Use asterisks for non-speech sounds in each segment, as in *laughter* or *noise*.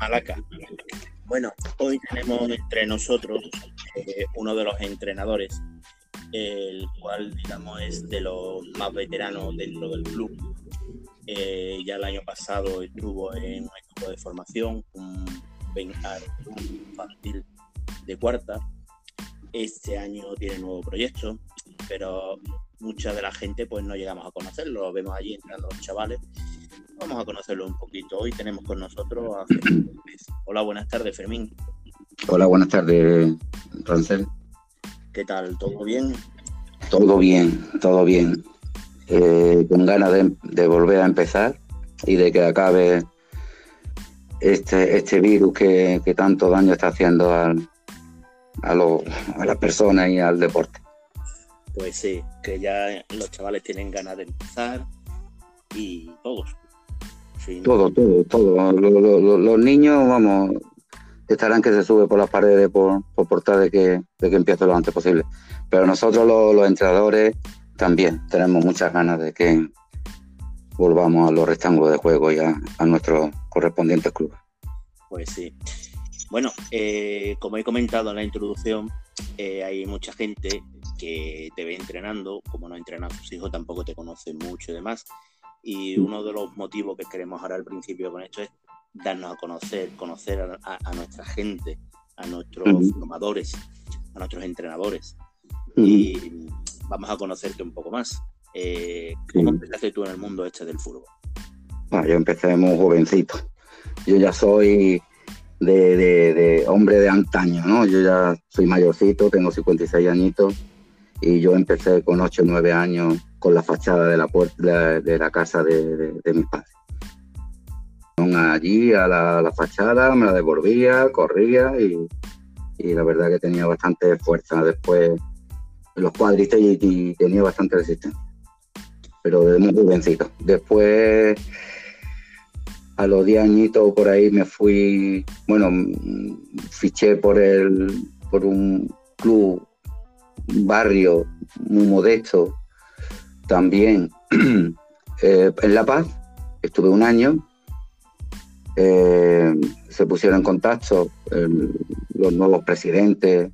Malaca. Bueno, hoy tenemos entre nosotros eh, uno de los entrenadores, el cual, digamos, es de los más veteranos dentro del club. Eh, ya el año pasado estuvo en un equipo de formación, un, un infantil de cuarta. Este año tiene nuevo proyecto, pero mucha de la gente pues no llegamos a conocerlo, lo vemos allí entrando los chavales Vamos a conocerlo un poquito. Hoy tenemos con nosotros a *clears throat* Fermín Hola, buenas tardes, Fermín. Hola, buenas tardes, Rancel. ¿Qué tal? ¿Todo bien? Todo bien, todo bien. Eh, con ganas de, volver a empezar y de que acabe este, este virus que, tanto daño está haciendo a, a las personas y al deporte. Pues sí, que ya los chavales tienen ganas de empezar y todos, todo, todo, todo. Los, niños, vamos, estarán que se sube por las paredes por, por portar de que, de que empiece lo antes posible. Pero nosotros los, entrenadores también tenemos muchas ganas de que volvamos a los rectángulos de juego y a, nuestros correspondientes clubes. Pues sí. Bueno, eh, como he comentado en la introducción, eh, hay mucha gente que te ve entrenando, como no entrena a sus hijos, tampoco te conocen mucho y demás. Y uno de los motivos que queremos ahora al principio con esto es darnos a conocer, conocer a, nuestra gente, a nuestros formadores, a nuestros entrenadores. Y vamos a conocerte un poco más. Eh, ¿Cómo empezaste tú en el mundo este del fútbol? Ah, yo empecé muy jovencito. Yo ya soy de, de, hombre de antaño, ¿no? Yo ya soy mayorcito, tengo 56 añitos y yo empecé con 8 o 9 años con la fachada de la, puerta, de la casa de, mis padres. Allí a la, fachada me la devolvía, corría y, la verdad que tenía bastante fuerza. Después los cuadritos y, tenía bastante resistencia. Pero de muy jovencito. Después a los 10 añitos por ahí me fui, bueno, fiché por el por un club, barrio muy modesto también *clears throat* eh, en La Paz, estuve un año, eh, se pusieron en contacto los nuevos presidentes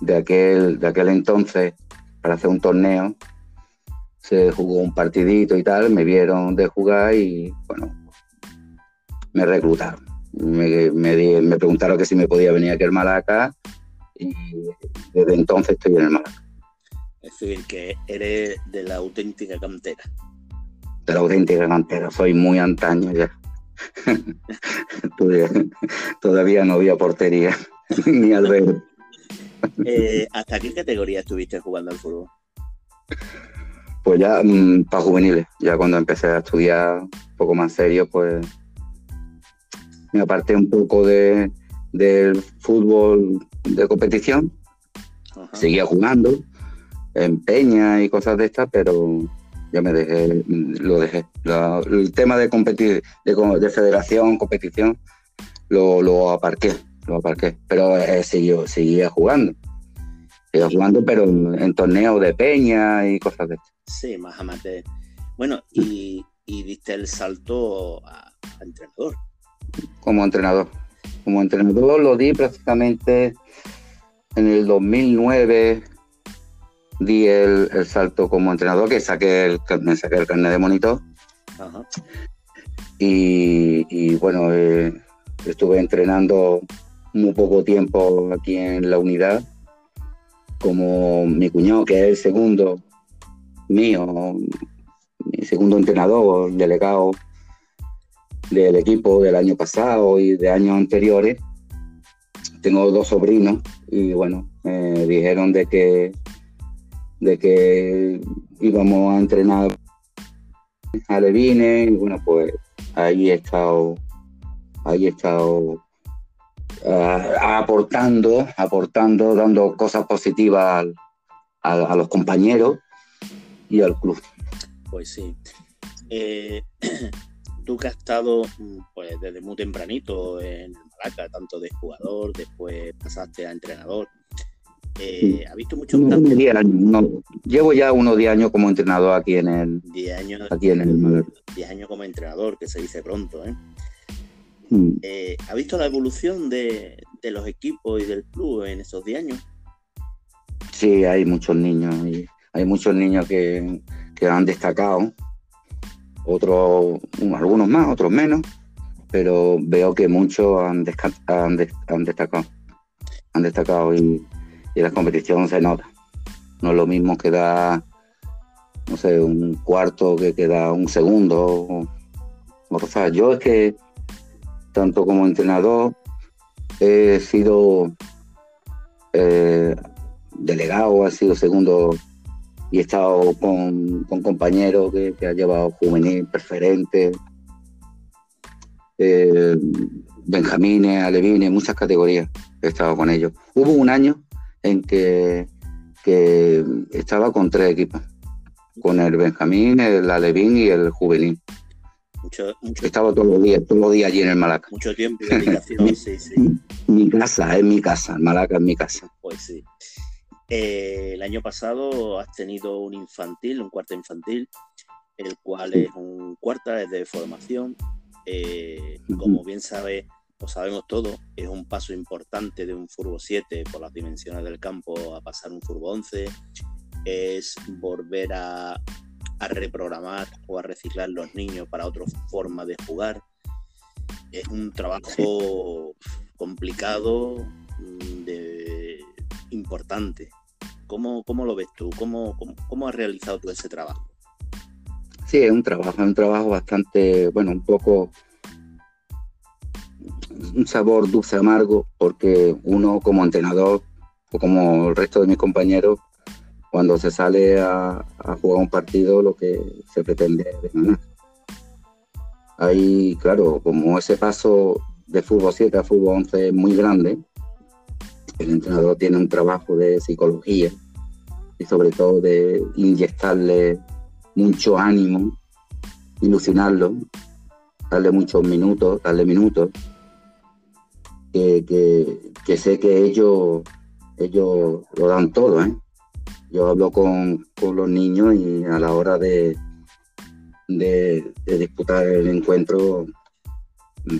de aquel, de aquel entonces para hacer un torneo. Se jugó un partidito y tal, me vieron de jugar y bueno, me reclutaron. Me, me, preguntaron que si me podía venir aquí al Malaca y desde entonces estoy en el Malaca. Es decir, que eres de la auténtica cantera. De la auténtica cantera, soy muy antaño ya. *laughs* Todavía no había portería, *laughs* ni al ver. Eh, ¿Hasta qué categoría estuviste jugando al fútbol? Pues ya mm, para juveniles, ya cuando empecé a estudiar un poco más serio, pues me aparté un poco de, del fútbol de competición, seguía jugando, en peña y cosas de estas, pero ya me dejé, lo dejé. el tema de competir, de, federación, competición, lo, lo, aparqué, lo aparqué. Pero eh, seguía jugando. Seguía jugando, pero en, torneos de peña y cosas de estas. Sí, más amateur. Bueno, y, y diste el salto a, a entrenador. Como entrenador. Como entrenador lo di prácticamente en el 2009, di el, salto como entrenador, que saqué el, me saqué el carnet de monitor. Y, bueno, eh, estuve entrenando muy poco tiempo aquí en la unidad, como mi cuñado, que es el segundo mío, mi segundo entrenador, delegado del equipo del año pasado y de años anteriores. Tengo dos sobrinos y bueno, me dijeron de que de que íbamos a entrenar a Levine y bueno, pues ahí he estado, ahí he estado ah, aportando, aportando, dando cosas positivas a, los compañeros y al club. Pues sí. Eh, tú que has estado pues, desde muy tempranito en Malaca, tanto de jugador, después pasaste a entrenador, Eh, ¿Ha visto muchos llevo ya unos 10 años como entrenador aquí en el. 10 años, aquí en el 10 años como entrenador, que se dice pronto, ¿eh? Mm. ¿eh? ¿Ha visto la evolución de, de, los equipos y del club en esos 10 años? Sí, hay muchos niños. Y hay muchos niños que, que han destacado. Otros, algunos más, otros menos. Pero veo que muchos han, han, han destacado. Han destacado y y la competición se nota. No es lo mismo que da, no sé, un cuarto que queda un segundo. O, sea, yo es que, tanto como entrenador, he sido eh, delegado, ha sido segundo y he estado con, compañeros que, que han llevado juvenil, preferente, eh, Benjamines, Alevines, muchas categorías he estado con ellos. Hubo un año en que, estaba con tres equipos, con el Benjamín, el Alevín y el Juvenil. Estaba todos los días, todos los días allí en el Malaca. Mucho tiempo y dedicación, *laughs* sí, sí. Mi casa, es mi casa, el Malaca es mi casa. Pues sí. Eh, el año pasado has tenido un infantil, un cuarto infantil, el cual es un cuarta de formación. Eh, como bien sabes, lo sabemos todos, es un paso importante de un Furbo 7 por las dimensiones del campo a pasar un Furbo 11, es volver a, a reprogramar o a reciclar los niños para otra forma de jugar. Es un trabajo complicado, mm, de, importante. ¿Cómo, ¿Cómo, lo ves tú? ¿Cómo, ¿Cómo, cómo, has realizado tú ese trabajo? Sí, es un trabajo, es un trabajo bastante, bueno, un poco un sabor dulce amargo porque uno como entrenador o como el resto de mis compañeros cuando se sale a, jugar un partido lo que se pretende es ganar. Ahí, claro, como ese paso de fútbol 7 a fútbol 11 es muy grande, el entrenador tiene un trabajo de psicología y sobre todo de inyectarle mucho ánimo, ilusionarlo, darle muchos minutos, darle minutos que, sé que ellos, ellos lo dan todo. ¿eh? Yo hablo con, los niños y a la hora de, de, disputar el encuentro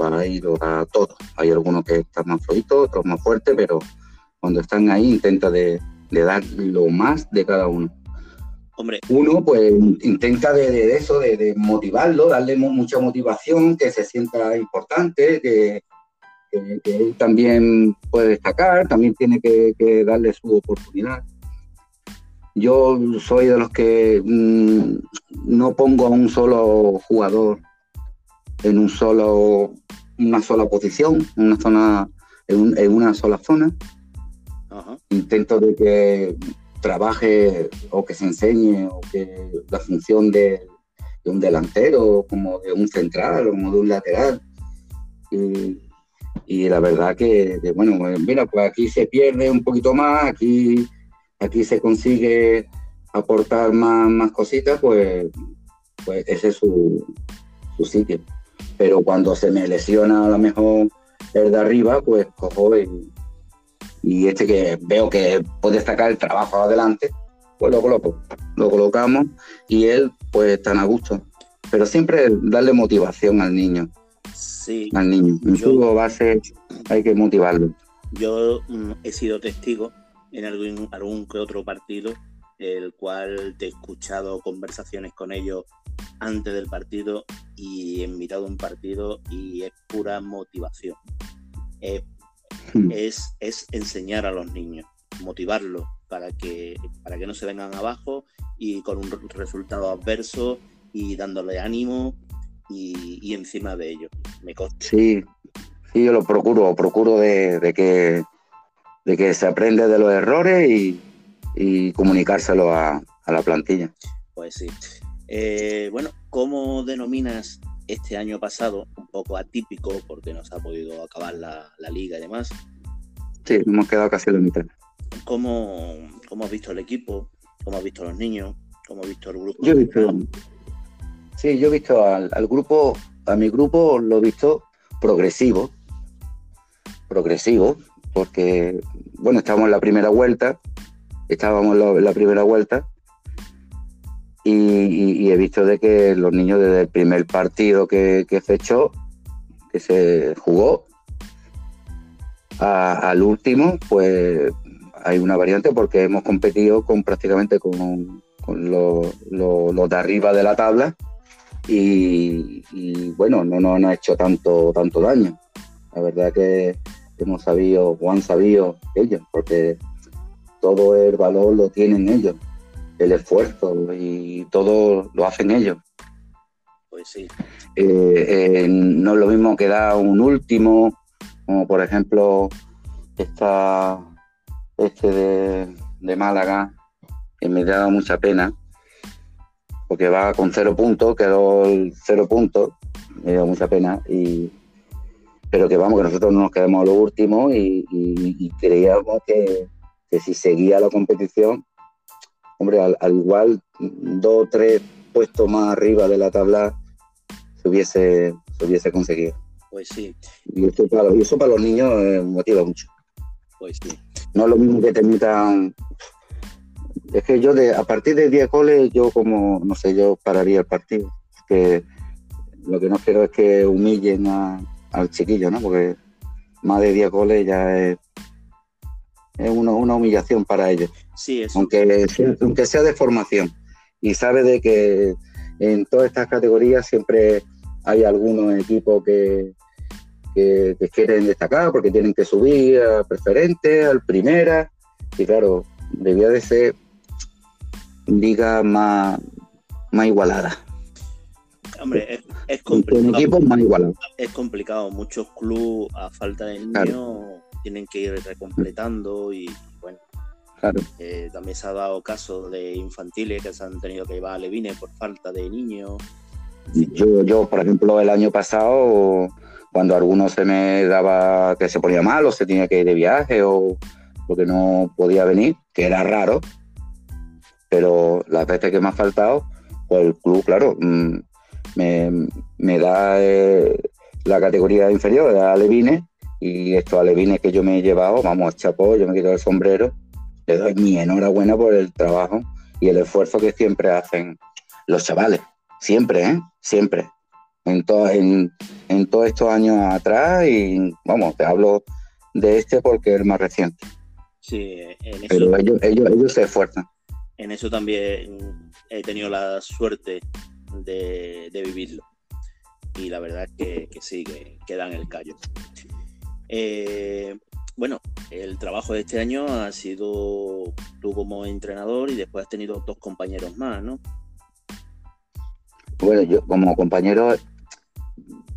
va y lo da todo. Hay algunos que están más flojitos, otros más fuertes, pero cuando están ahí intenta de, dar lo más de cada uno. Hombre. Uno pues intenta de, eso, de, de, motivarlo, darle mucha motivación, que se sienta importante, que, que, él también puede destacar, también tiene que, darle su oportunidad. Yo soy de los que mm, no pongo a un solo jugador en un solo, una sola posición, una zona, en, una sola zona. Intento de que trabaje o que se enseñe o que la función de, de un delantero, como de un central o como de un lateral. Y, y la verdad que, bueno, pues, mira, pues aquí se pierde un poquito más, aquí, aquí se consigue aportar más, más cositas, pues, pues ese es su, su sitio. Pero cuando se me lesiona a lo mejor el de arriba, pues cojo y, este que veo que puede destacar el trabajo adelante, pues lo coloco, lo colocamos y él pues tan a gusto. Pero siempre darle motivación al niño Sí. Al niño. En su base hay que motivarlo. Yo mm, he sido testigo en algún, algún que otro partido, el cual te he escuchado conversaciones con ellos antes del partido y he invitado a un partido y es pura motivación. Hmm. es, es enseñar a los niños, motivarlos para que, para que no se vengan abajo y con un resultado adverso y dándole ánimo y, encima de ello. Me Sí, sí, yo lo procuro, procuro de, que, de que se aprende de los errores y, comunicárselo a, la plantilla. Pues sí. Eh, bueno, ¿cómo denominas este año pasado, un poco atípico porque no se ha podido acabar la, liga y demás? Sí, hemos quedado casi en la mitad. ¿Cómo, ¿Cómo, has visto el equipo? ¿Cómo has visto los niños? ¿Cómo has visto el grupo? Yo he visto, Sí, yo he visto al, grupo, a mi grupo lo he visto progresivo, progresivo, porque, bueno, estamos en la primera vuelta, estábamos en la primera vuelta y, he visto de que los niños desde el primer partido que, se echó, que se jugó, al último, pues hay una variante porque hemos competido con prácticamente con, los, de arriba de la tabla y, bueno, no nos han hecho tanto, tanto daño. La verdad que hemos sabido o han sabido ellos, porque todo el valor lo tienen ellos, el esfuerzo y todo lo hacen ellos. Pues sí. Eh, eh, no es lo mismo que da un último, como por ejemplo esta, este de, de Málaga, que me da mucha pena, porque va con cero puntos, quedó el cero puntos, me da mucha pena, y, pero que vamos, que nosotros no nos quedamos a lo último y, creíamos que, si seguía la competición, hombre, al, igual dos o tres puestos más arriba de la tabla se hubiese, se hubiese conseguido. Pues sí. Y eso para, eso para los niños eh, motiva mucho. Pues sí. No es lo mismo que te metan es que yo de, a partir de 10 goles, yo como, no sé, yo pararía el partido. Que lo que no quiero es que humillen al chiquillo, ¿no? Porque más de 10 goles ya es, es una, humillación para ellos. Sí, eso. Aunque, aunque sea de formación. Y sabe de que en todas estas categorías siempre hay algunos equipos que, que, que, quieren destacar porque tienen que subir a preferente, al primera. Y claro, debía de ser liga más, más igualada. Hombre, es, complicado. más igualado. Es complicado. Muchos clubes, a falta de niños, tienen que ir recompletando y bueno. Eh, también se ha dado casos de infantiles que se han tenido que llevar a Levine por falta de niños. Yo, yo, por ejemplo, el año pasado, cuando alguno se me daba que se ponía mal o se tenía que ir de viaje o porque no podía venir, que era raro, pero las veces que me ha faltado, pues el club, claro, mm, me, da eh, la categoría inferior, a Levine, y estos alevines que yo me he llevado, vamos, chapó, yo me quito el sombrero, le doy mi enhorabuena por el trabajo y el esfuerzo que siempre hacen los chavales, siempre, ¿eh? Siempre. En, en, en todos estos años atrás y vamos, te hablo de este porque es el más reciente. Sí, en eso... Pero ellos, ellos, ellos se esfuerzan en eso también he tenido la suerte de, vivirlo. Y la verdad es que, sí, que, dan el callo. Eh, bueno, el trabajo de este año ha sido tú como entrenador y después has tenido dos compañeros más, ¿no? Bueno, yo como compañero,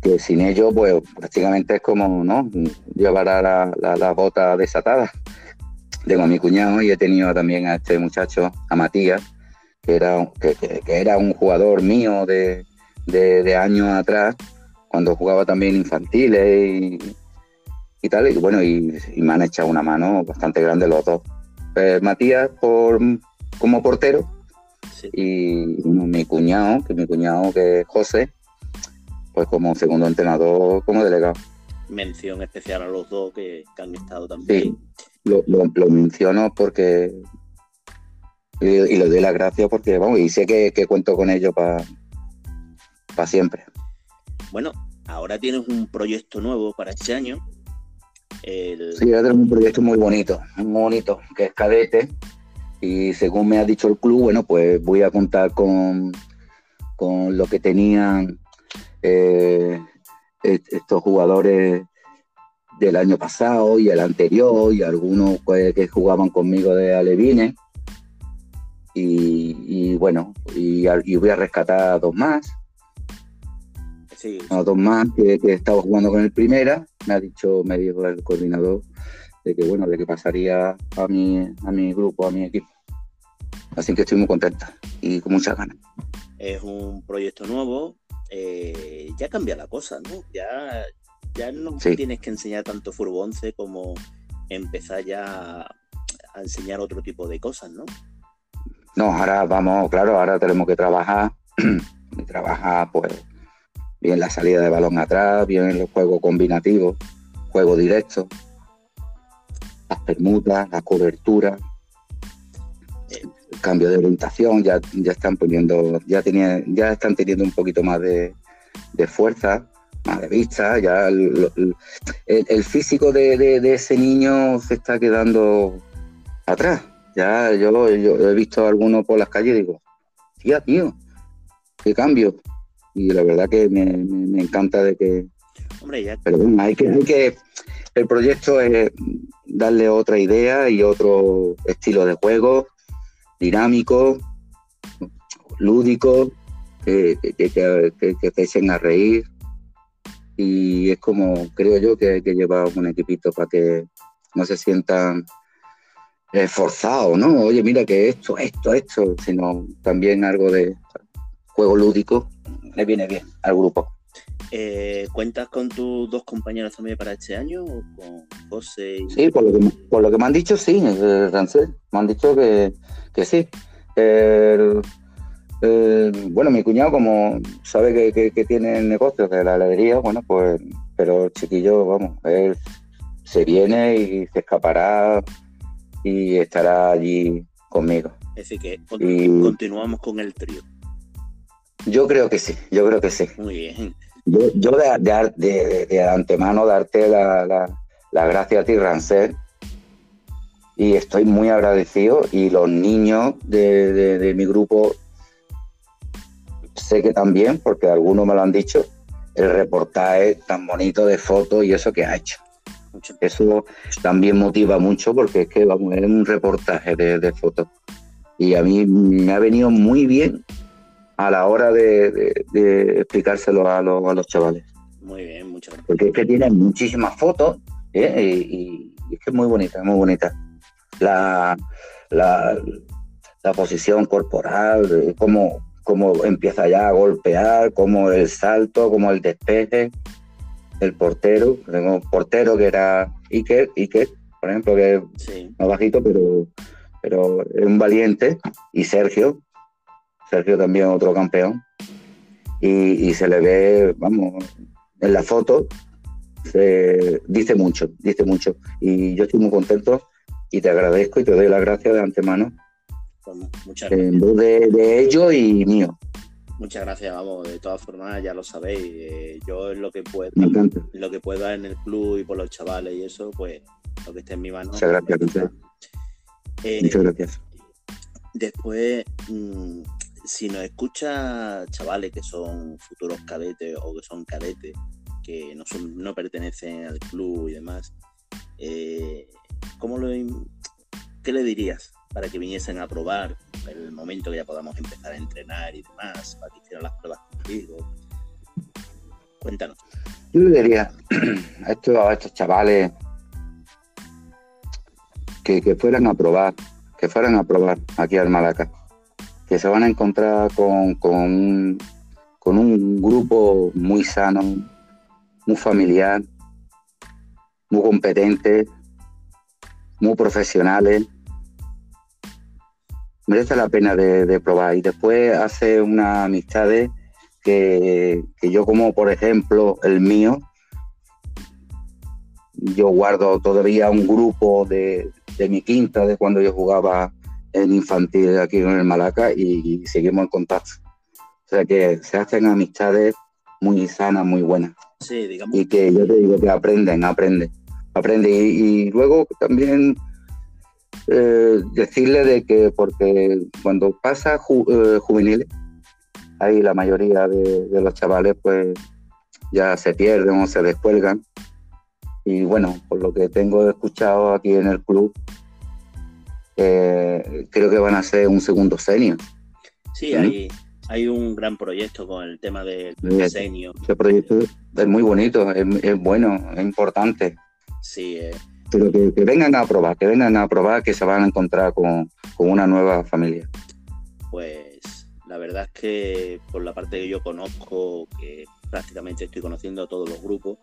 que sin ellos, pues prácticamente es como, ¿no? Llevar a la, la bota desatada tengo a mi cuñado y he tenido también a este muchacho, a Matías, que era, que, era un jugador mío de, años atrás, cuando jugaba también infantiles y, tal. Y bueno, y, me han echado una mano bastante grande los dos. Pues, Matías por, como portero y mi cuñado, que mi cuñado que es José, pues como segundo entrenador, como delegado. Mención especial a los dos que, han estado también lo, menciono porque y, y, le doy las gracias porque vamos y sé que, cuento con para para siempre. Bueno ahora tienes un proyecto nuevo para este año. Sí ahora tenemos un proyecto muy bonito muy bonito que es cadete. Y según me ha dicho el club bueno pues voy a contar con con lo que tenían eh, estos jugadores del año pasado y el anterior y algunos pues, que jugaban conmigo de Alevines. Y, bueno, y, voy a rescatar a dos más. Sí, A dos más que, que estaba jugando con el primera. Me ha dicho, me dijo el coordinador de que bueno, de que pasaría a mi, a mi grupo, a mi equipo. Así que estoy muy contenta y con muchas ganas. Es un proyecto nuevo, eh, ya cambia la cosa, ¿no? Ya, ya no tienes que enseñar tanto Furbo 11 como empezar ya a enseñar otro tipo de cosas, ¿no? No, ahora vamos, claro, ahora tenemos que trabajar, *clears throat* y trabajar pues bien la salida de balón atrás, bien el juego combinativo, juego directo, las permutas, la cobertura, cambio de orientación, ya, ya están poniendo, ya tenía, ya están teniendo un poquito más de, fuerza, más de vista, ya el, físico de, ese niño se está quedando atrás. Ya yo, he visto a algunos por las calles y digo, tía, tío, qué cambio. Y la verdad que me, encanta de que... Hombre, ya... Pero bueno, hay que, hay que... El proyecto es darle otra idea y otro estilo de juego, dinámico, lúdico, que, que, te echen a reír. Y es como, creo yo, que hay que llevar un equipito para que no se sientan esforzados, ¿no? Oye, mira que esto, esto, esto, sino también algo de juego lúdico le viene bien al grupo. Eh, ¿Cuentas con tus dos compañeros también para este año? con José? Sí, por lo, que, me han dicho, sí, eh, Rancel. Me han dicho que, sí. Bueno, mi cuñado, como sabe que, tiene negocios de la heladería, bueno, pues, pero chiquillo, vamos, él se viene y se escapará y estará allí conmigo. Decir, que continuamos con el trío. Yo creo que sí, yo creo que sí. Muy bien. Yo, de, antemano darte la, la, gracia a ti, Rancel, y estoy muy agradecido. Y los niños de, mi grupo sé que también, porque algunos me lo han dicho, el reportaje tan bonito de fotos y eso que ha hecho. Eso también motiva mucho porque es que vamos, es un reportaje de, de fotos. Y a mí me ha venido muy bien a la hora de, explicárselo a, los chavales. Muy bien, muchas gracias. Porque es que tienen muchísimas fotos ¿eh? y, es que es muy bonita, muy bonita. La, la, posición corporal, cómo, cómo empieza ya a golpear, cómo el salto, cómo el despeje, el portero, tengo un portero que era Iker, Iker, por ejemplo, que es más bajito, pero, pero es un valiente, y Sergio, Sergio también otro campeón. Y, se le ve, vamos, en la foto, se dice mucho, dice mucho. Y yo estoy muy contento y te agradezco y te doy las gracias de antemano. Muchas En voz de, ellos y mío. Muchas gracias, vamos, de todas formas ya lo sabéis, eh, yo en lo que puedo, lo que pueda en el club y por los chavales y eso, pues lo que esté en mi mano. Muchas gracias, muchas, eh, muchas gracias. Después, mm, si nos escucha chavales que son futuros cadetes o que son cadetes, que no, son, no pertenecen al club y demás, eh, ¿cómo lo, ¿qué le dirías para que viniesen a probar el momento que ya podamos empezar a entrenar y demás, para que hicieran las pruebas contigo? Cuéntanos. Yo le diría *clears throat* a estos, estos chavales que, que fueran a probar, que fueran a probar aquí al Malaca que se van a encontrar con, con, un grupo muy sano, muy familiar, muy competente, muy profesionales. Merece la pena de, probar. Y después hace unas amistades que, que, yo como por ejemplo el mío, yo guardo todavía un grupo de, de mi quinta de cuando yo jugaba en infantil aquí en el Malaca y, seguimos en contacto. O sea que se hacen amistades muy sanas, muy buenas. Sí, digamos. Y que yo te digo que aprenden, aprenden, aprenden. Y, luego también eh, decirle de que, porque cuando pasa eh, juveniles, ahí la mayoría de, de, los chavales pues ya se pierden o se descuelgan. Y bueno, por lo que tengo escuchado aquí en el club, eh, creo que van a ser un segundo senior. Sí, hay, hay un gran proyecto con el tema del diseño. Ese proyecto es muy bonito, es, bueno, es importante. Sí. Eh. Pero que, vengan a probar, que vengan a probar que se van a encontrar con, una nueva familia. Pues la verdad es que por la parte que yo conozco, que prácticamente estoy conociendo a todos los grupos,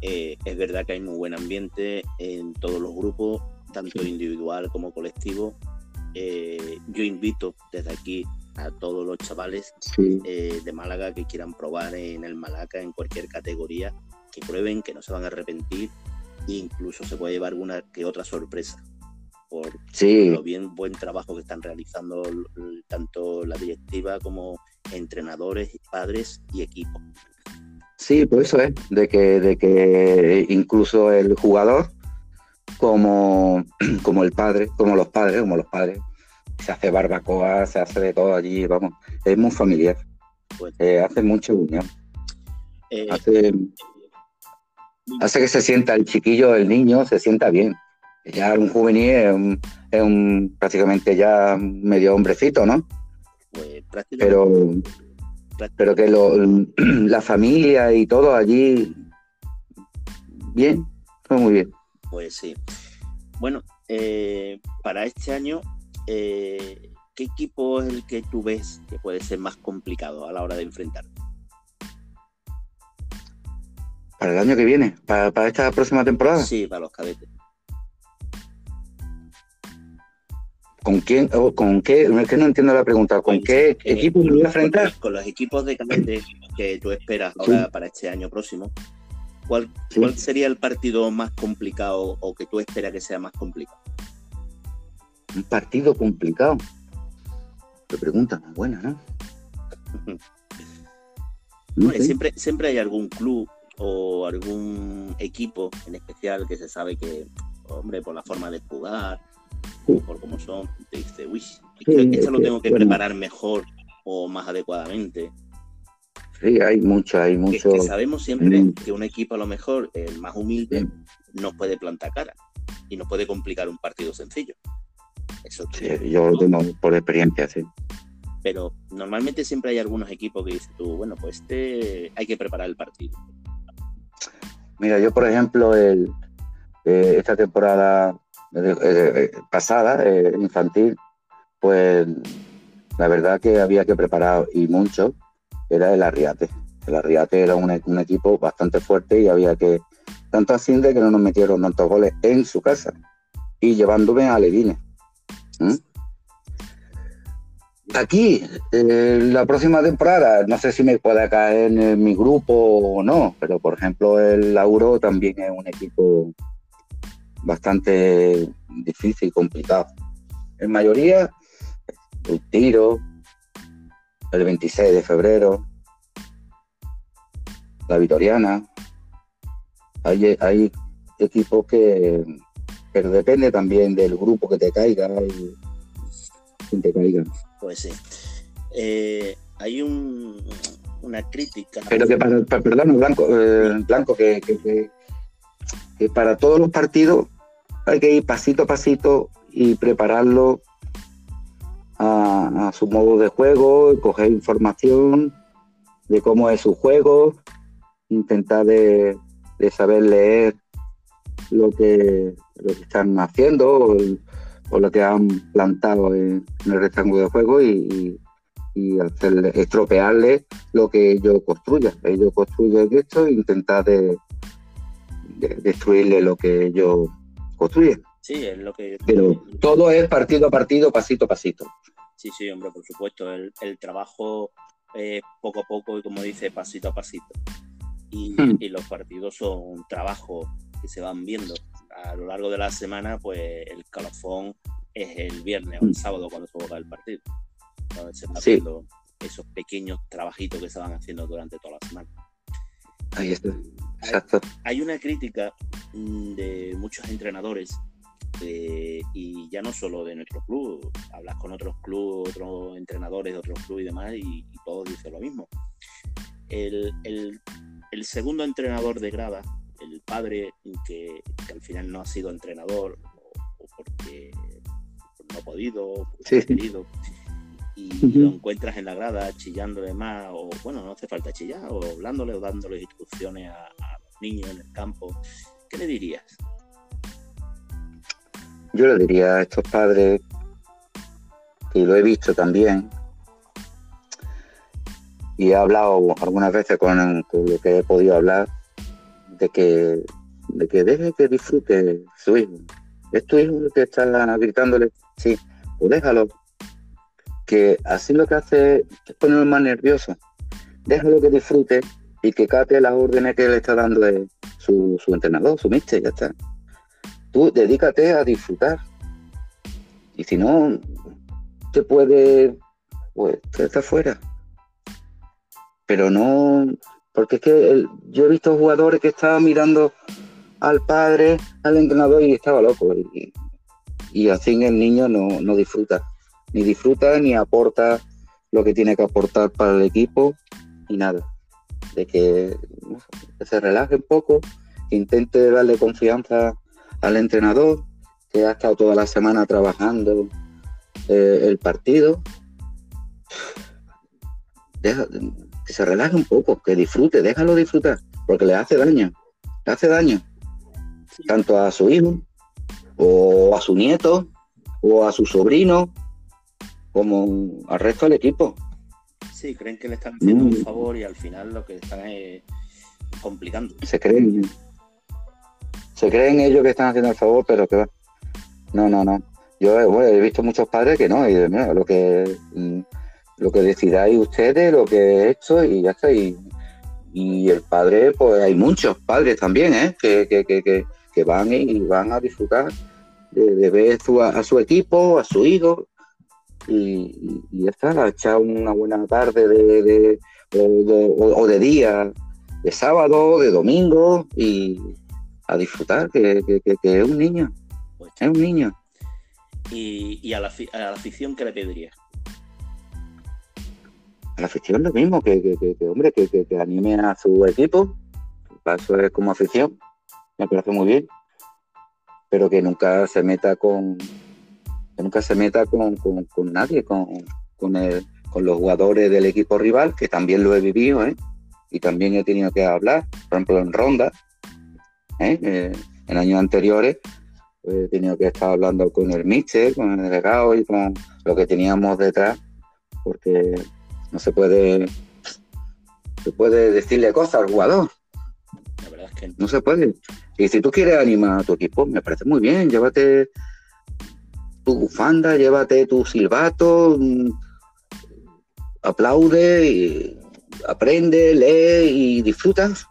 eh, es verdad que hay muy buen ambiente en todos los grupos tanto individual como colectivo. Eh, yo invito desde aquí a todos los chavales eh, de Málaga que quieran probar en el Malaca en cualquier categoría, que prueben, que no se van a arrepentir e incluso se puede llevar alguna que otra sorpresa. por Sí, lo bien buen trabajo que están realizando tanto la directiva como entrenadores, padres y equipo. sí, pues eso es, de que, de que incluso el jugador, como, *clears throat* como el padre, como los padres, como los padres, se hace barbacoa, se hace de todo allí, vamos, es muy familiar, Pues, eh, hace mucha unión, eh, hace, hace que se sienta el chiquillo, el niño, se sienta bien. Ya un juvenil es, un- es un- prácticamente ya medio hombrecito, ¿no? pues, Pero, pero que lo, *clears throat* la familia y todo allí, bien, fue muy bien. Pues sí. Bueno, eh, para este año, eh, ¿qué equipo es el que tú ves que puede ser más complicado a la hora de enfrentar? Para el año que viene, para, para esta próxima temporada, Sí, para los cadetes. ¿con quién, o con qué? Es que no entiendo la pregunta, ¿con Pues, qué eh, equipo me voy a enfrentar? con los equipos de cadetes que tú esperas ahora para este año próximo, ¿cuál, Sí. cuál sería el partido más complicado o que tú esperas que sea más complicado? Un partido complicado. Qué pregunta más buena, ¿no? *laughs* Sé. siempre, siempre hay algún club o algún equipo en especial que se sabe que, hombre, por la forma de jugar, Sí. por cómo son, te dice, uy, esto, es esto lo que, tengo que bueno. preparar mejor o más adecuadamente. Sí, hay mucho, hay Que, mucho. que sabemos siempre Mm. que un equipo a lo mejor, el más humilde, Sí. nos puede plantar cara y nos puede complicar un partido sencillo. Eso Sí, yo lo tengo por experiencia, sí. Pero normalmente siempre hay algunos equipos que dices tú, bueno, pues este hay que preparar el partido. Mira, yo por ejemplo, eh, esta temporada eh, eh, pasada, infantil, pues la verdad que había que preparar y mucho, era el Arriate. El Arriate era un, equipo bastante fuerte y había que, tanto así que no nos metieron tantos goles en su casa y llevándome a Levine. Aquí, eh, la próxima temporada, no sé si me pueda caer en, mi grupo o no, pero por ejemplo el Lauro también es un equipo bastante difícil y complicado. En mayoría, el tiro, el 26 de febrero, la Vitoriana. Hay, hay equipos que, pero depende también del grupo que te caiga y quien te caiga. Pues sí. Eh, hay un, una crítica. Pero que para, perdón, Blanco, eh, Blanco que, que- que- que para todos los partidos hay que ir pasito a pasito y prepararlo a, a su modo de juego, y coger información de cómo es su juego, intentar de, de saber leer lo que, lo que están haciendo el- o lo que han plantado en, en el rectángulo de juego y, y, y hacerle, estropearle lo que ellos construyan. Ellos construyen esto e intentar de, de destruirle lo que ellos construyen. Sí, es lo que. Pero todo es partido a partido, pasito a pasito. Sí, sí, hombre, por supuesto. El, el trabajo es poco a poco y, como dice, pasito a pasito. Y, Hmm. y los partidos son trabajos que se van viendo. A lo largo de la semana, pues el calafón es el viernes o el Hmm. sábado cuando se juega el partido. Donde se van Sí. viendo esos pequeños trabajitos que se van haciendo durante toda la semana. Ahí está. Exacto. hay una crítica mm, de muchos entrenadores eh, y ya no solo de nuestro club, hablas con otros clubes, otros entrenadores de otros clubes y demás y, y todos dicen lo mismo. El, el- el segundo entrenador de grada, el padre que, que al final no ha sido entrenador o, o porque no ha podido, o Sí, ha querido, y lo encuentras en la grada chillándole más, o bueno, no hace falta chillar, o hablándole o dándole instrucciones a, a los niños en el campo, ¿qué le dirías? Yo le diría a estos padres, que lo he visto también, y he hablado algunas veces con, con lo que he podido hablar, de que, de que deje que disfrute su hijo. ¿Es tu hijo el que está gritándole? Sí, pues déjalo. Que así lo que hace es ponerlo más nervioso. Déjalo que disfrute y que cate las órdenes que le está dando su, su entrenador, su mister, ya está. Tú dedícate a disfrutar Y si no, te puede, pues, estar fuera. Pero no, porque es que yo he visto jugadores que estaban mirando al padre, al entrenador y estaba loco. Y, así el niño no, no disfruta. Ni disfruta ni aporta lo que tiene que aportar para el equipo y nada. De que, se relaje un poco, que intente darle confianza al entrenador, que ha estado toda la semana trabajando eh, el partido. Que se relaje un poco, que disfrute, déjalo disfrutar, porque le hace daño, le hace daño, tanto a su hijo, o a su nieto, o a su sobrino, como al resto del equipo. Sí, creen que le están haciendo un mm. favor y al final lo que están es complicando. Se creen. Se creen ellos que están haciendo el favor, pero que va. No, no, no. Yo he visto muchos padres que no, y mira, lo que lo que decidáis ustedes, lo que he hecho, y ya está. Y, el padre, pues hay muchos padres también, ¿eh? que, que, que, que van y van a disfrutar de, ver a, su equipo, a su hijo, y, ya está, echar una buena tarde de, o, de día, de sábado, de domingo, y a disfrutar, que, es un niño, pues es un niño. ¿Y, a, la, afición qué le pediría? A la afición lo mismo, que, hombre, que, anime a su equipo, eso es como afición, me parece muy bien pero que nunca se meta con nunca se meta con, nadie, con, con, los jugadores del equipo rival, que también lo he vivido, ¿eh? y también he tenido que hablar, por ejemplo, en ronda, ¿eh? Eh, en años anteriores, pues, he tenido que estar hablando con el Mister, con el delegado y con lo que teníamos detrás, porque no se puede, se puede decirle cosas al jugador. La verdad es que no se puede. Y si tú quieres animar a tu equipo, me parece muy bien, llévate tu bufanda, llévate tu silbato, mm, aplaude, y aprende, lee y disfrutas.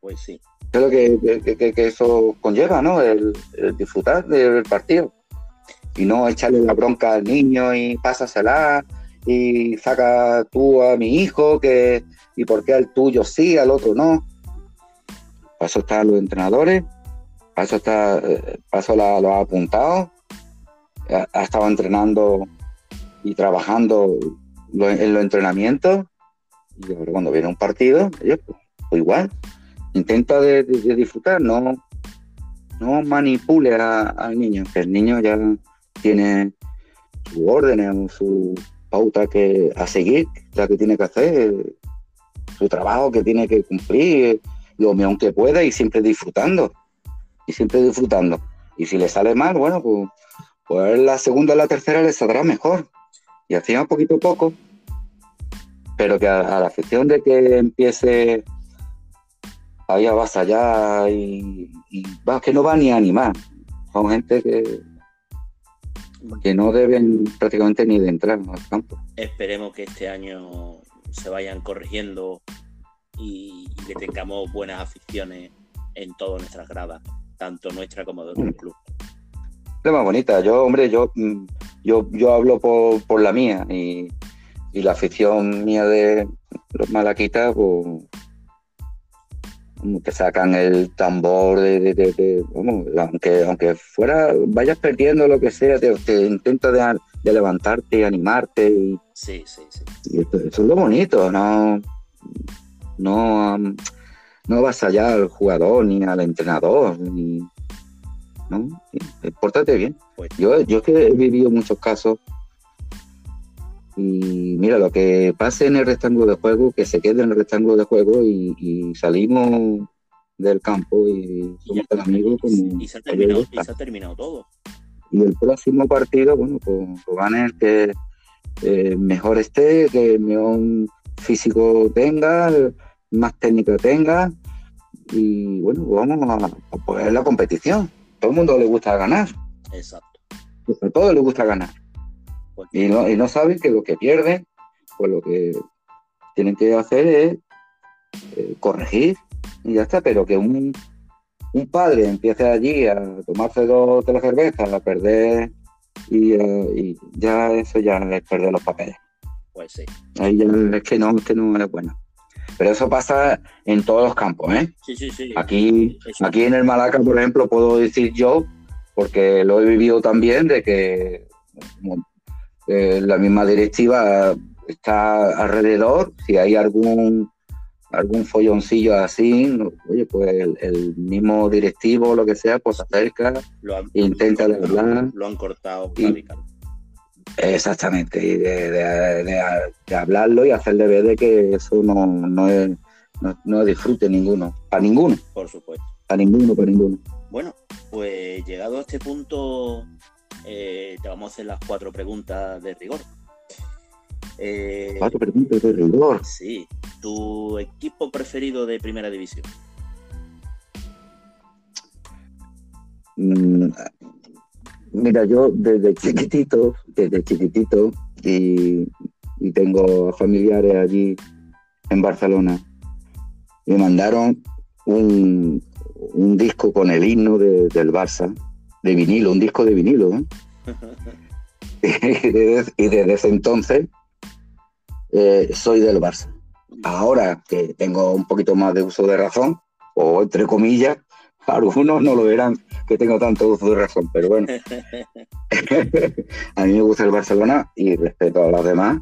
Pues sí. Es lo que, eso conlleva, ¿no? El, disfrutar del partido. Y no echarle la bronca al niño y pásasela y saca tú a mi hijo que y por qué al tuyo sí, al otro no. Para eso están los entrenadores, para está, eh, para lo ha apuntado, ha, estado entrenando y trabajando en los entrenamientos, y ahora cuando viene un partido, pues, pues, igual, intenta de, disfrutar, no, no manipule al niño, que el niño ya tiene su órdenes, su pauta que a seguir, la que tiene que hacer, su trabajo que tiene que cumplir, lo mejor que pueda y siempre disfrutando. Y siempre disfrutando. Y si le sale mal, bueno, pues, pues la segunda o la tercera le saldrá mejor. Y así poquito a poco. Pero que a, la afición de que empiece ahí a vasallar y, y que no va ni a animar. Son gente que, que no deben prácticamente ni de entrar al campo. Esperemos que este año se vayan corrigiendo y, que tengamos buenas aficiones en todas nuestras gradas, tanto nuestra como de otros mm. clubes. Es más bonita. Yo, hombre, yo, mm, yo, yo hablo por, la mía y, la afición mía de los malaquitas, pues que sacan el tambor de, aunque aunque fuera vayas perdiendo lo que sea te, intenta de, levantarte y animarte y, sí sí sí y eso es lo bonito no no, no vas allá al jugador ni al entrenador, ni, ¿no? Pórtate bien. Pues yo, yo que he vivido muchos casos y mira, lo que pase en el rectángulo de juego, que se quede en el rectángulo de juego y, salimos del campo y somos amigos como... Y se, ha terminado, y se ha terminado todo. Y el próximo partido, bueno, pues, pues van a que eh, mejor esté, que mejor físico tenga, más técnico tenga. Y bueno, vamos a, poner la competición. Todo el mundo le gusta ganar. Exacto. A todos les gusta ganar. Y, no, y no saben que lo que pierden, pues lo que tienen que hacer es eh, corregir y ya está. Pero que un, un padre empiece allí a tomarse dos, tres cervezas, a perder eh, y, ya eso ya es perder los papeles. Pues sí. Ahí ya es que no, es que no es bueno. Pero eso pasa en todos los campos, ¿eh? Sí, sí, sí. Aquí, aquí en el Malaca, por ejemplo, puedo decir yo, porque lo he vivido también, de que eh, la misma directiva está alrededor, si hay algún algún folloncillo así, oye, pues el, mismo directivo o lo que sea, pues se acerca, intenta de hablar. Lo han cortado radical. Exactamente, y de, hablarlo y hacerle ver de que eso no, no, es, no, disfrute ninguno, para ninguno. Por supuesto. Para ninguno, para ninguno. Bueno, pues llegado a este punto, eh, te vamos a hacer las cuatro preguntas de rigor. Eh, cuatro preguntas de rigor. Sí. ¿Tu equipo preferido de primera división? Mm, mira, yo desde chiquitito, desde chiquitito, y, tengo familiares allí en Barcelona, me mandaron un, disco con el himno del Barça, de vinilo, un disco de vinilo. ¿eh? *laughs* *laughs* y desde ese entonces eh, soy del Barça. Ahora que tengo un poquito más de uso de razón, o entre comillas, *laughs* algunos no lo verán que tengo tanto uso de razón, pero bueno. a mí me gusta el Barcelona y respeto a los demás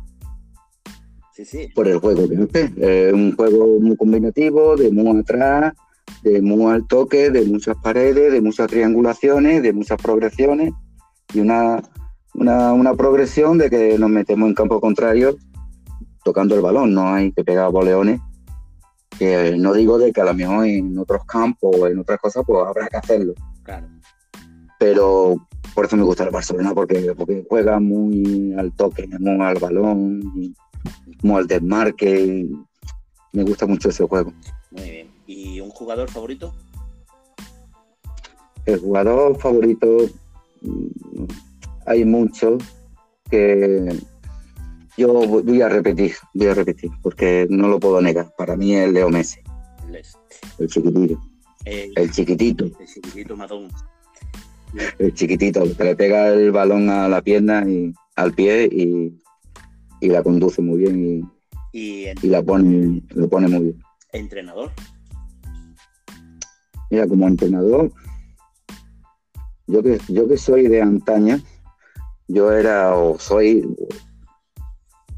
por el juego que Es un juego muy combinativo, de muy atrás, de muy al toque, de muchas paredes, de muchas triangulaciones, de muchas progresiones y una, una, una progresión de que nos metemos en campo contrario tocando el balón, no hay que pegar boleones. Que no digo de que a lo mejor en otros campos o en otras cosas, pues habrá que hacerlo. Claro. Pero por eso me gusta el Barcelona, porque, porque juega muy al toque, muy al balón, muy al desmarque. me gusta mucho ese juego. Muy bien. ¿Y un jugador favorito? El jugador favorito, mm, hay muchos que yo voy a repetir, voy a repetir, porque no lo puedo negar. Para mí es Leo Messi. El chiquitito. El, chiquitito. El chiquitito matón. El chiquitito, que le pega el balón a la pierna y al pie y, la conduce muy bien y, y, la pone, lo pone muy bien. ¿Entrenador? Mira, como entrenador, yo que, yo que soy de antaña, yo era o soy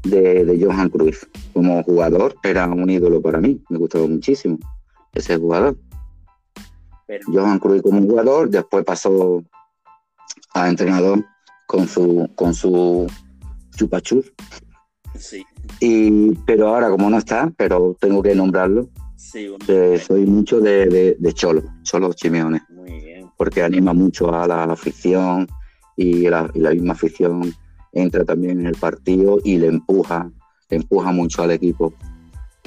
de, Johan Cruyff. Como jugador era un ídolo para mí, me gustaba muchísimo ese jugador. Johan Cruyff como jugador, después pasó a entrenador con su con su chupachur. Sí. Y, pero ahora como no está, pero tengo que nombrarlo, sí, soy mucho de, Cholo, Cholo Chimeones. Porque anima mucho a la afición y la, y la misma afición entra también en el partido y le empuja, le empuja mucho al equipo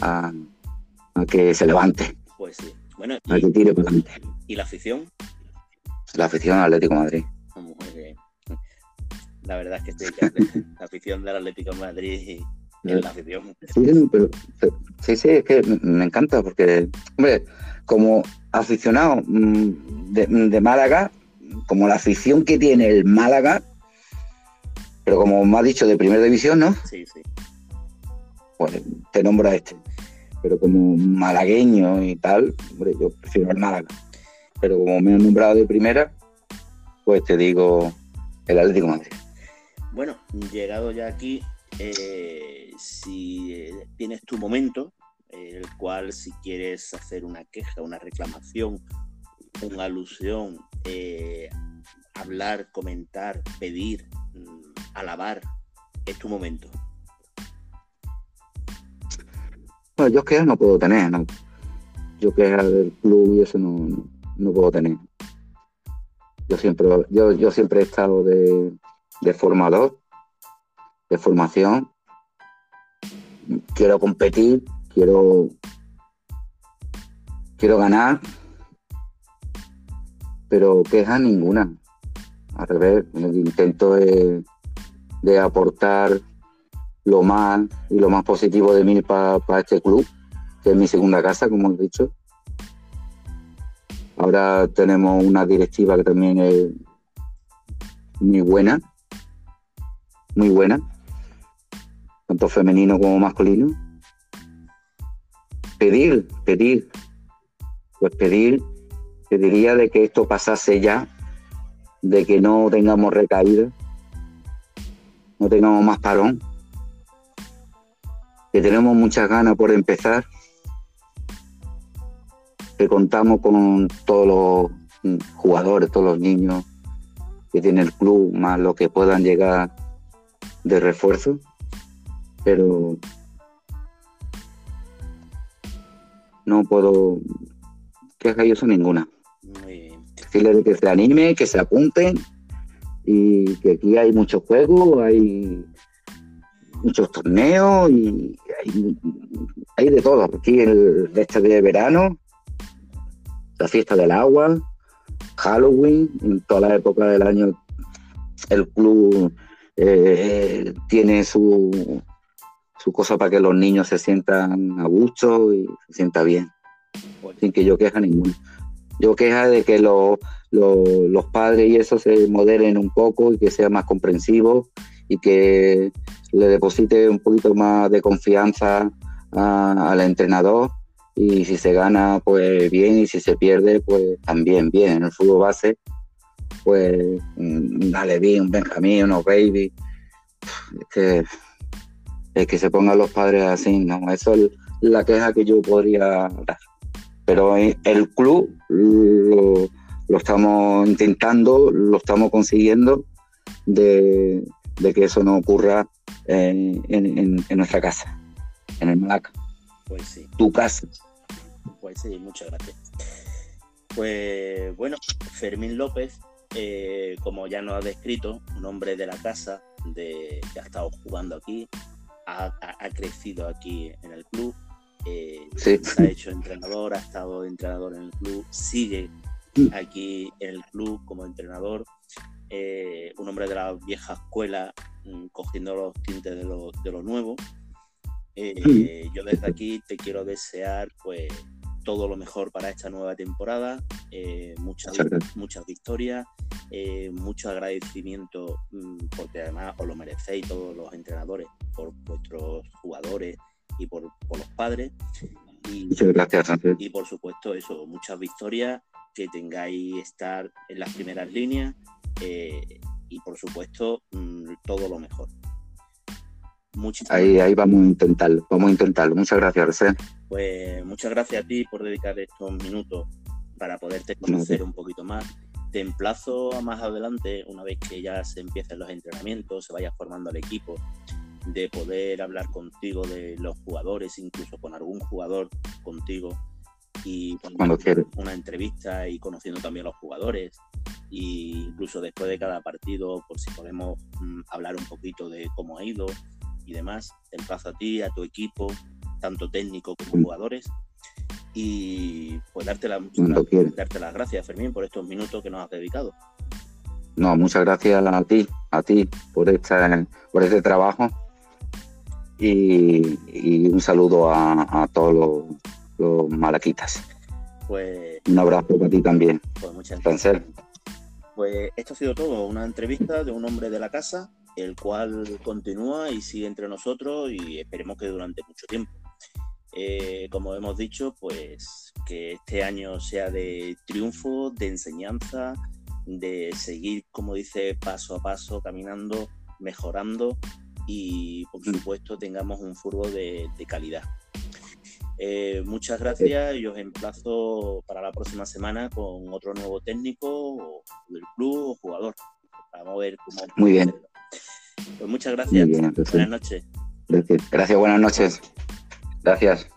a, que se levante. Pues sí. Bueno, y, a que tire para adelante. ¿Y la afición? La afición Atlético Madrid. La verdad es que estoy la afición del Atlético Madrid y la. Sí, pero, sí, sí, es que me encanta porque, hombre, como aficionado mm, de, de Málaga, como la afición que tiene el Málaga, pero como me ha dicho, de primera división, ¿no? Sí, sí. Pues te nombro a este. Pero como malagueño y tal, hombre, yo prefiero el Málaga. Pero como me han nombrado de primera, pues te digo el Atlético Madrid. Bueno, llegado ya aquí, eh, si tienes tu momento, el cual si quieres hacer una queja, una reclamación, una alusión, eh, hablar, comentar, pedir, alabar, es tu momento. Bueno, yo que no puedo tener, ¿no? Yo que del club y eso no, no, puedo tener. Yo siempre, yo, yo siempre he estado de, de formador, de formación. Quiero competir, quiero, quiero ganar, pero queja ninguna. Al revés, el intento es de aportar lo más y lo más positivo de mí para este club, que es mi segunda casa, como he dicho. Ahora tenemos una directiva que también es muy buena, muy buena, tanto femenino como masculino. Pedir, pedir, pues pedir, pediría de que esto pasase ya, de que no tengamos recaída, no tengamos más parón, que tenemos muchas ganas por empezar, que contamos con todos los jugadores, todos los niños que tiene el club, más lo que puedan llegar de refuerzo, pero no puedo quejar yo ninguna. Decirle que se anime, que se apunten y que aquí hay muchos juegos, hay muchos torneos y hay, de todo. Aquí el, este de verano, la fiesta del agua, Halloween, en toda la época del año el club eh, tiene su, su cosa para que los niños se sientan a gusto y se sienta bien, sin que yo queja ninguno. Yo queja de que los padres y eso se moderen un poco y que sea más comprensivo y que le deposite un poquito más de confianza al entrenador y si se gana pues bien y si se pierde pues también bien. En el fútbol base pues dale bien, un Benjamín, unos baby. Es que, que se pongan los padres así, no, eso es la queja que yo podría dar pero el club lo, estamos intentando, lo estamos consiguiendo de, que eso no ocurra en, nuestra casa, en el Malaca. Pues sí. Tu casa. Pues sí, muchas gracias. Pues bueno, Fermín López, eh, como ya nos ha descrito, un hombre de la casa, de, que ha estado jugando aquí, ha crecido aquí en el club, eh, se ha hecho entrenador, ha estado entrenador en el club, sigue mm. aquí en el club como entrenador, eh, un hombre de la vieja escuela, mm, cogiendo los tintes de lo, de lo nuevo. Eh, mm. yo desde aquí te quiero desear pues todo lo mejor para esta nueva temporada, muchas, muchas victorias, mucho agradecimiento porque además os lo merecéis todos los entrenadores por vuestros jugadores, y por, los padres. Y, Muchas gracias, Y por supuesto, eso, muchas victorias, que tengáis estar en las primeras líneas eh, y por supuesto, mm, todo lo mejor. Ahí, ahí vamos a intentarlo, vamos a intentarlo. Muchas gracias, Rosén. Pues muchas gracias a ti por dedicar estos minutos para poderte conocer un poquito más. Te emplazo a más adelante, una vez que ya se empiecen los entrenamientos, se vaya formando el equipo, de poder hablar contigo de los jugadores, incluso con algún jugador contigo y cuando una entrevista y conociendo también a los jugadores e incluso después de cada partido por si podemos mm, hablar un poquito de cómo ha ido y demás te emplazo a ti a tu equipo tanto técnico como jugadores. Y pues darte, la, darte las gracias Fermín por estos minutos que nos has dedicado. No muchas gracias a ti a ti por esta por este trabajo. Y, un saludo a, todos los, malaquitas. Pues, un abrazo para ti también. Pues muchas gracias. Pues esto ha sido todo, una entrevista de un hombre de la casa, el cual continúa y sigue entre nosotros y esperemos que durante mucho tiempo. Eh, como hemos dicho, pues que este año sea de triunfo, de enseñanza, de seguir, como dice, paso a paso, caminando, mejorando y por mm. supuesto tengamos un fútbol de, calidad. Eh, muchas gracias y os emplazo para la próxima semana con otro nuevo técnico del club o jugador. Vamos a ver cómo. Muy bien. Pues muchas gracias. buenas noches. Gracias, buenas noches. Gracias.